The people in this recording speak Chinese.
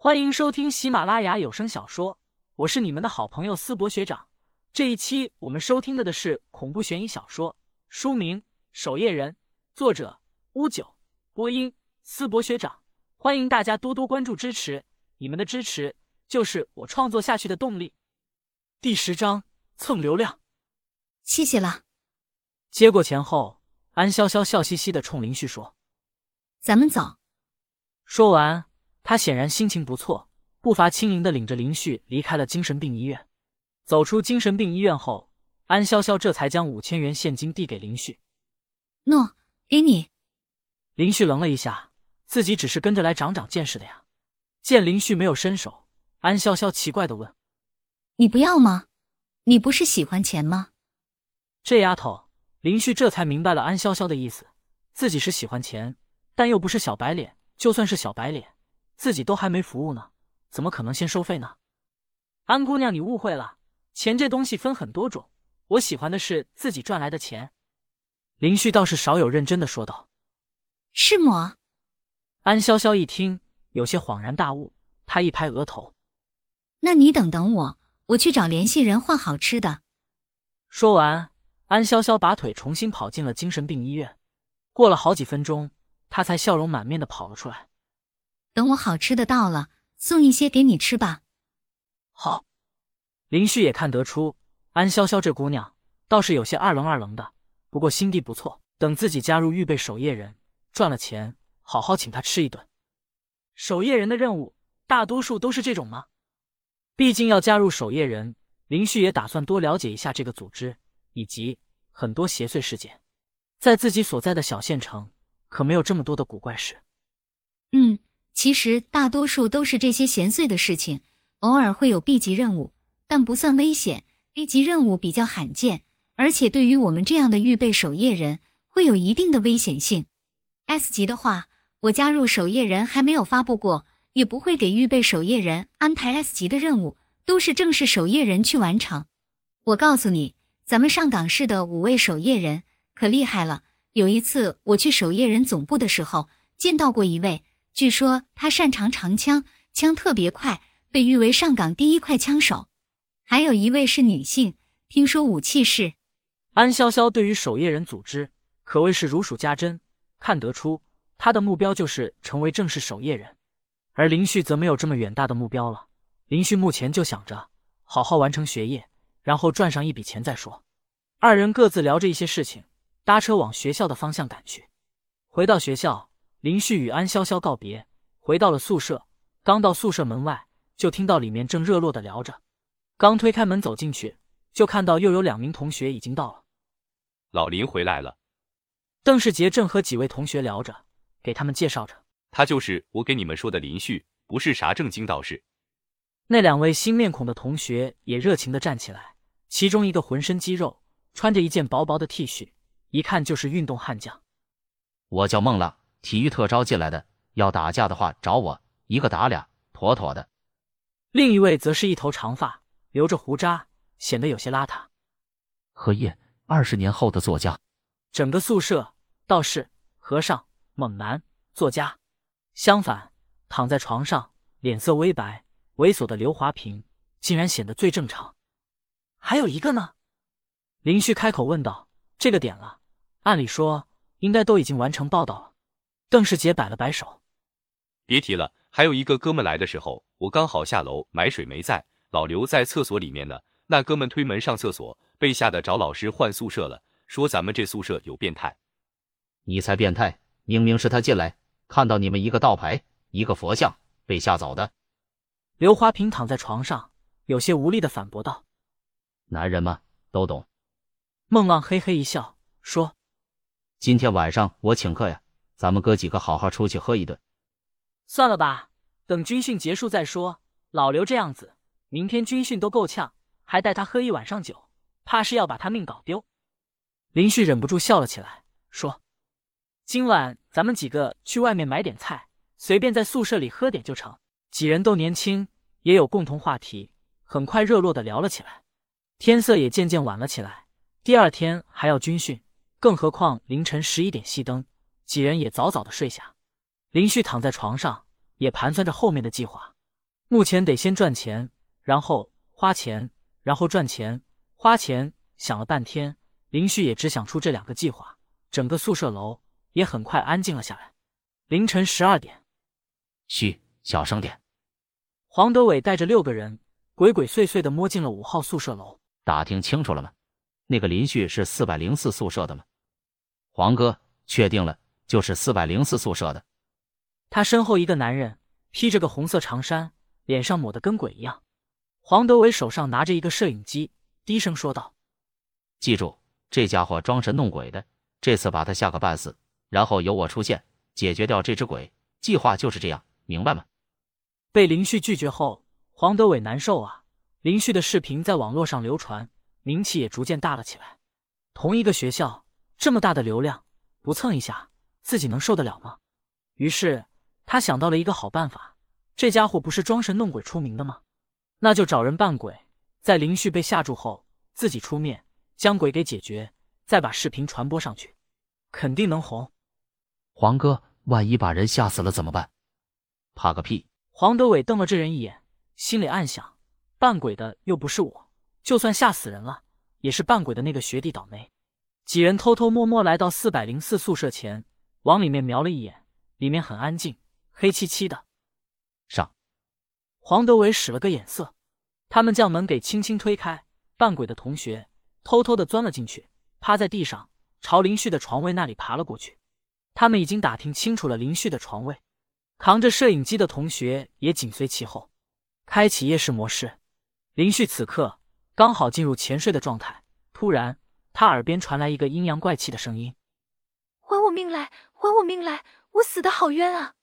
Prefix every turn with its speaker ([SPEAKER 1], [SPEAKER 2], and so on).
[SPEAKER 1] 欢迎收听喜马拉雅有声小说，我是你们的好朋友思博学长。这一期我们收听的的是恐怖悬疑小说，书名《守夜人》，作者乌九，播音思博学长。欢迎大家多多关注支持，你们的支持就是我创作下去的动力。第十章蹭流量，
[SPEAKER 2] 谢谢了。
[SPEAKER 1] 接过钱后，安潇潇笑嘻嘻的冲林旭说：“
[SPEAKER 2] 咱们走。”
[SPEAKER 1] 说完。他显然心情不错，步伐轻盈的领着林旭离开了精神病医院。走出精神病医院后，安潇潇这才将五千元现金递给林旭。
[SPEAKER 2] 诺，给你。
[SPEAKER 1] 林旭愣了一下，自己只是跟着来长长见识的呀。见林旭没有伸手，安潇潇奇怪的问：“
[SPEAKER 2] 你不要吗？你不是喜欢钱吗？”
[SPEAKER 1] 这丫头，林旭这才明白了安潇潇的意思，自己是喜欢钱，但又不是小白脸。就算是小白脸。自己都还没服务呢，怎么可能先收费呢？安姑娘，你误会了，钱这东西分很多种，我喜欢的是自己赚来的钱。林旭倒是少有认真的说道：“
[SPEAKER 2] 是吗？”
[SPEAKER 1] 安潇潇一听，有些恍然大悟，她一拍额头：“
[SPEAKER 2] 那你等等我，我去找联系人换好吃的。”
[SPEAKER 1] 说完，安潇潇拔腿重新跑进了精神病医院。过了好几分钟，她才笑容满面的跑了出来。
[SPEAKER 2] 等我好吃的到了，送一些给你吃吧。
[SPEAKER 1] 好，林旭也看得出安潇潇这姑娘倒是有些二愣二愣的，不过心地不错。等自己加入预备守夜人，赚了钱，好好请她吃一顿。守夜人的任务大多数都是这种吗？毕竟要加入守夜人，林旭也打算多了解一下这个组织以及很多邪祟事件。在自己所在的小县城，可没有这么多的古怪事。
[SPEAKER 2] 嗯。其实大多数都是这些闲碎的事情，偶尔会有 B 级任务，但不算危险。A 级任务比较罕见，而且对于我们这样的预备守夜人，会有一定的危险性。S 级的话，我加入守夜人还没有发布过，也不会给预备守夜人安排 S 级的任务，都是正式守夜人去完成。我告诉你，咱们上岗市的五位守夜人可厉害了。有一次我去守夜人总部的时候，见到过一位。据说他擅长长枪，枪特别快，被誉为上岗第一快枪手。还有一位是女性，听说武器是……
[SPEAKER 1] 安潇潇对于守夜人组织可谓是如数家珍，看得出他的目标就是成为正式守夜人。而林旭则没有这么远大的目标了，林旭目前就想着好好完成学业，然后赚上一笔钱再说。二人各自聊着一些事情，搭车往学校的方向赶去。回到学校。林旭与安潇潇告别，回到了宿舍。刚到宿舍门外，就听到里面正热络的聊着。刚推开门走进去，就看到又有两名同学已经到了。
[SPEAKER 3] 老林回来了。
[SPEAKER 1] 邓世杰正和几位同学聊着，给他们介绍着。
[SPEAKER 3] 他就是我给你们说的林旭，不是啥正经道士。
[SPEAKER 1] 那两位新面孔的同学也热情的站起来，其中一个浑身肌肉，穿着一件薄薄的 T 恤，一看就是运动悍将。
[SPEAKER 4] 我叫孟浪。体育特招进来的，要打架的话找我，一个打俩，妥妥的。
[SPEAKER 1] 另一位则是一头长发，留着胡渣，显得有些邋遢。
[SPEAKER 4] 荷叶，二十年后的作家。
[SPEAKER 1] 整个宿舍，道士、和尚、猛男、作家。相反，躺在床上，脸色微白、猥琐的刘华平，竟然显得最正常。还有一个呢？林旭开口问道：“这个点了，按理说应该都已经完成报道了。”邓世杰摆了摆手，
[SPEAKER 3] 别提了。还有一个哥们来的时候，我刚好下楼买水没在，老刘在厕所里面呢。那哥们推门上厕所，被吓得找老师换宿舍了，说咱们这宿舍有变态。
[SPEAKER 4] 你才变态！明明是他进来，看到你们一个道牌，一个佛像，被吓走的。
[SPEAKER 1] 刘华平躺在床上，有些无力的反驳道：“
[SPEAKER 4] 男人嘛，都懂。”
[SPEAKER 1] 孟浪嘿嘿一笑，说：“
[SPEAKER 4] 今天晚上我请客呀。”咱们哥几个好好出去喝一顿，
[SPEAKER 1] 算了吧，等军训结束再说。老刘这样子，明天军训都够呛，还带他喝一晚上酒，怕是要把他命搞丢。林旭忍不住笑了起来，说：“今晚咱们几个去外面买点菜，随便在宿舍里喝点就成。”几人都年轻，也有共同话题，很快热络的聊了起来。天色也渐渐晚了起来，第二天还要军训，更何况凌晨十一点熄灯。几人也早早的睡下，林旭躺在床上，也盘算着后面的计划。目前得先赚钱，然后花钱，然后赚钱，花钱。想了半天，林旭也只想出这两个计划，整个宿舍楼也很快安静了下来。凌晨十二点，
[SPEAKER 4] 嘘，小声点。
[SPEAKER 1] 黄德伟带着六个人鬼鬼祟祟的摸进了五号宿舍楼。
[SPEAKER 4] 打听清楚了吗？那个林旭是四百零四宿舍的吗？黄哥，确定了，就是四百零四宿舍的。
[SPEAKER 1] 他身后一个男人披着个红色长衫，脸上抹得跟鬼一样。黄德伟手上拿着一个摄影机，低声说道。
[SPEAKER 4] 记住，这家伙装神弄鬼的，这次把他吓个半死，然后由我出现解决掉这只鬼。计划就是这样，明白吗？
[SPEAKER 1] 被林旭拒绝后，黄德伟难受啊。林旭的视频在网络上流传，名气也逐渐大了起来。同一个学校，这么大的流量，不蹭一下，自己能受得了吗？于是他想到了一个好办法。这家伙不是装神弄鬼出名的吗？那就找人扮鬼，在林旭被吓住后，自己出面。将鬼给解决，再把视频传播上去，肯定能红。
[SPEAKER 4] 黄哥，万一把人吓死了怎么办？怕个屁！
[SPEAKER 1] 黄德伟瞪了这人一眼，心里暗想：扮鬼的又不是我，就算吓死人了，也是扮鬼的那个学弟倒霉。几人偷偷摸摸来到四百零四宿舍前，往里面瞄了一眼，里面很安静，黑漆漆的。
[SPEAKER 4] 上！
[SPEAKER 1] 黄德伟使了个眼色，他们将门给轻轻推开，扮鬼的同学。偷偷的钻了进去，趴在地上，朝林旭的床位那里爬了过去。他们已经打听清楚了林旭的床位，扛着摄影机的同学也紧随其后，开启夜视模式。林旭此刻刚好进入潜睡的状态，突然他耳边传来一个阴阳怪气的声音：“
[SPEAKER 5] 还我命来！还我命来！我死的好冤啊！”